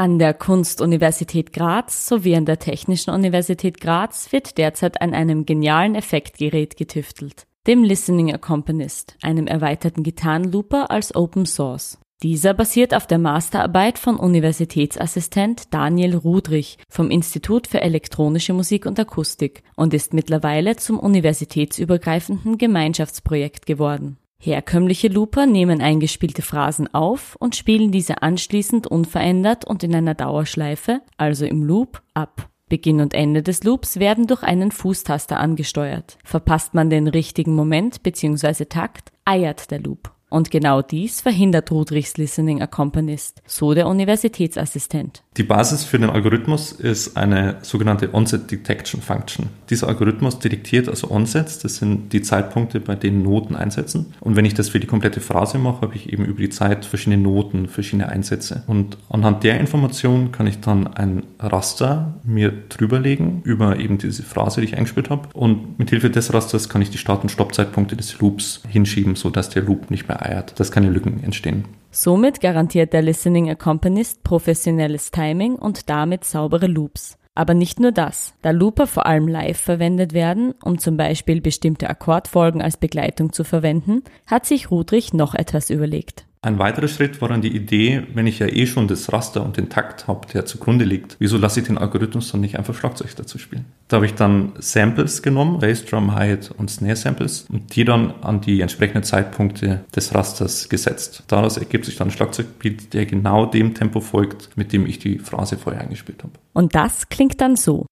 An der Kunstuniversität Graz sowie an der Technischen Universität Graz wird derzeit an einem genialen Effektgerät getüftelt, dem Listening Accompanist, einem erweiterten Gitarrenlooper als Open Source. Dieser basiert auf der Masterarbeit von Universitätsassistent Daniel Rudrich vom Institut für elektronische Musik und Akustik und ist mittlerweile zum universitätsübergreifenden Gemeinschaftsprojekt geworden. Herkömmliche Looper nehmen eingespielte Phrasen auf und spielen diese anschließend unverändert und in einer Dauerschleife, also im Loop, ab. Beginn und Ende des Loops werden durch einen Fußtaster angesteuert. Verpasst man den richtigen Moment bzw. Takt, eiert der Loop. Und genau dies verhindert Rudrichs Listening Accompanist, so der Universitätsassistent. Die Basis für den Algorithmus ist eine sogenannte Onset Detection Function. Dieser Algorithmus detektiert also Onsets, das sind die Zeitpunkte, bei denen Noten einsetzen. Und wenn ich das für die komplette Phrase mache, habe ich eben über die Zeit verschiedene Noten, verschiedene Einsätze. Und anhand der Information kann ich dann ein Raster mir drüberlegen über eben diese Phrase, die ich eingespielt habe. Und mit Hilfe des Rasters kann ich die Start- und Stoppzeitpunkte des Loops hinschieben, sodass der Loop nicht mehr eiert, dass keine Lücken entstehen. Somit garantiert der Listening Accompanist professionelles Timing und damit saubere Loops. Aber nicht nur das. Da Looper vor allem live verwendet werden, um zum Beispiel bestimmte Akkordfolgen als Begleitung zu verwenden, hat sich Rudrich noch etwas überlegt. Ein weiterer Schritt war dann die Idee, wenn ich ja eh schon das Raster und den Takt habe, der zugrunde liegt, wieso lasse ich den Algorithmus dann nicht einfach Schlagzeug dazu spielen? Da habe ich dann Samples genommen, Bassdrum, Hi-Hat und Snare Samples und die dann an die entsprechenden Zeitpunkte des Rasters gesetzt. Daraus ergibt sich dann ein Schlagzeugbeat, der genau dem Tempo folgt, mit dem ich die Phrase vorher eingespielt habe. Und das klingt dann so.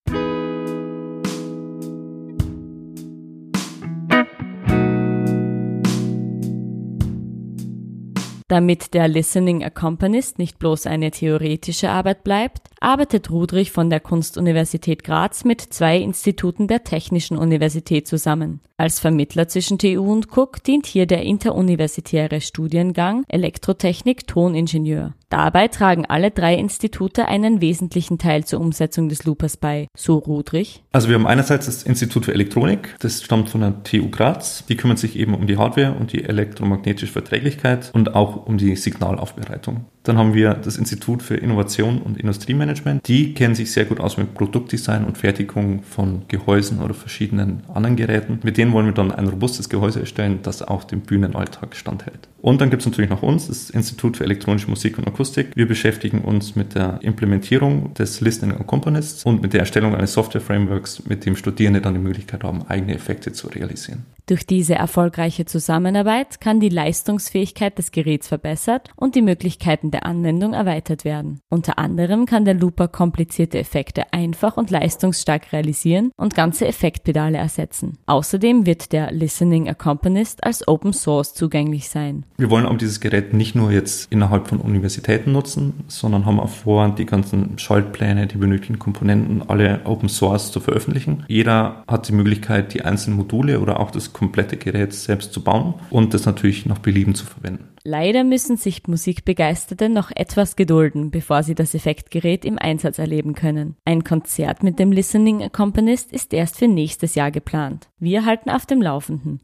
Damit der Listening Accompanist nicht bloß eine theoretische Arbeit bleibt, arbeitet Rudrich von der Kunstuniversität Graz mit zwei Instituten der Technischen Universität zusammen. Als Vermittler zwischen TU und Cook dient hier der interuniversitäre Studiengang Elektrotechnik Toningenieur. Dabei tragen alle drei Institute einen wesentlichen Teil zur Umsetzung des Loopers bei, so Rudrich. Also wir haben einerseits das Institut für Elektronik, das stammt von der TU Graz. Die kümmern sich eben um die Hardware und die elektromagnetische Verträglichkeit und auch um die Signalaufbereitung. Dann haben wir das Institut für Innovation und Industriemanagement. Die kennen sich sehr gut aus mit Produktdesign und Fertigung von Gehäusen oder verschiedenen anderen Geräten. Mit denen wollen wir dann ein robustes Gehäuse erstellen, das auch dem Bühnenalltag standhält. Und dann gibt es natürlich noch uns, das Institut für elektronische Musik und Akustik. Wir beschäftigen uns mit der Implementierung des Listening Accompanist und mit der Erstellung eines Software-Frameworks, mit dem Studierende dann die Möglichkeit haben, eigene Effekte zu realisieren. Durch diese erfolgreiche Zusammenarbeit kann die Leistungsfähigkeit des Geräts verbessert und die Möglichkeiten der Anwendung erweitert werden. Unter anderem kann der Looper komplizierte Effekte einfach und leistungsstark realisieren und ganze Effektpedale ersetzen. Außerdem wird der Listening Accompanist als Open Source zugänglich sein. Wir wollen aber dieses Gerät nicht nur jetzt innerhalb von Universitäten nutzen, sondern haben auch vor, die ganzen Schaltpläne, die benötigten Komponenten alle Open Source zu veröffentlichen. Jeder hat die Möglichkeit, die einzelnen Module oder auch das komplette Gerät selbst zu bauen und das natürlich nach Belieben zu verwenden. Leider müssen sich Musikbegeisterte noch etwas gedulden, bevor sie das Effektgerät im Einsatz erleben können. Ein Konzert mit dem Listening Accompanist ist erst für nächstes Jahr geplant. Wir halten auf dem Laufenden.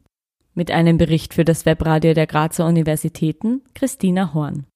Mit einem Bericht für das Webradio der Grazer Universitäten, Christina Horn.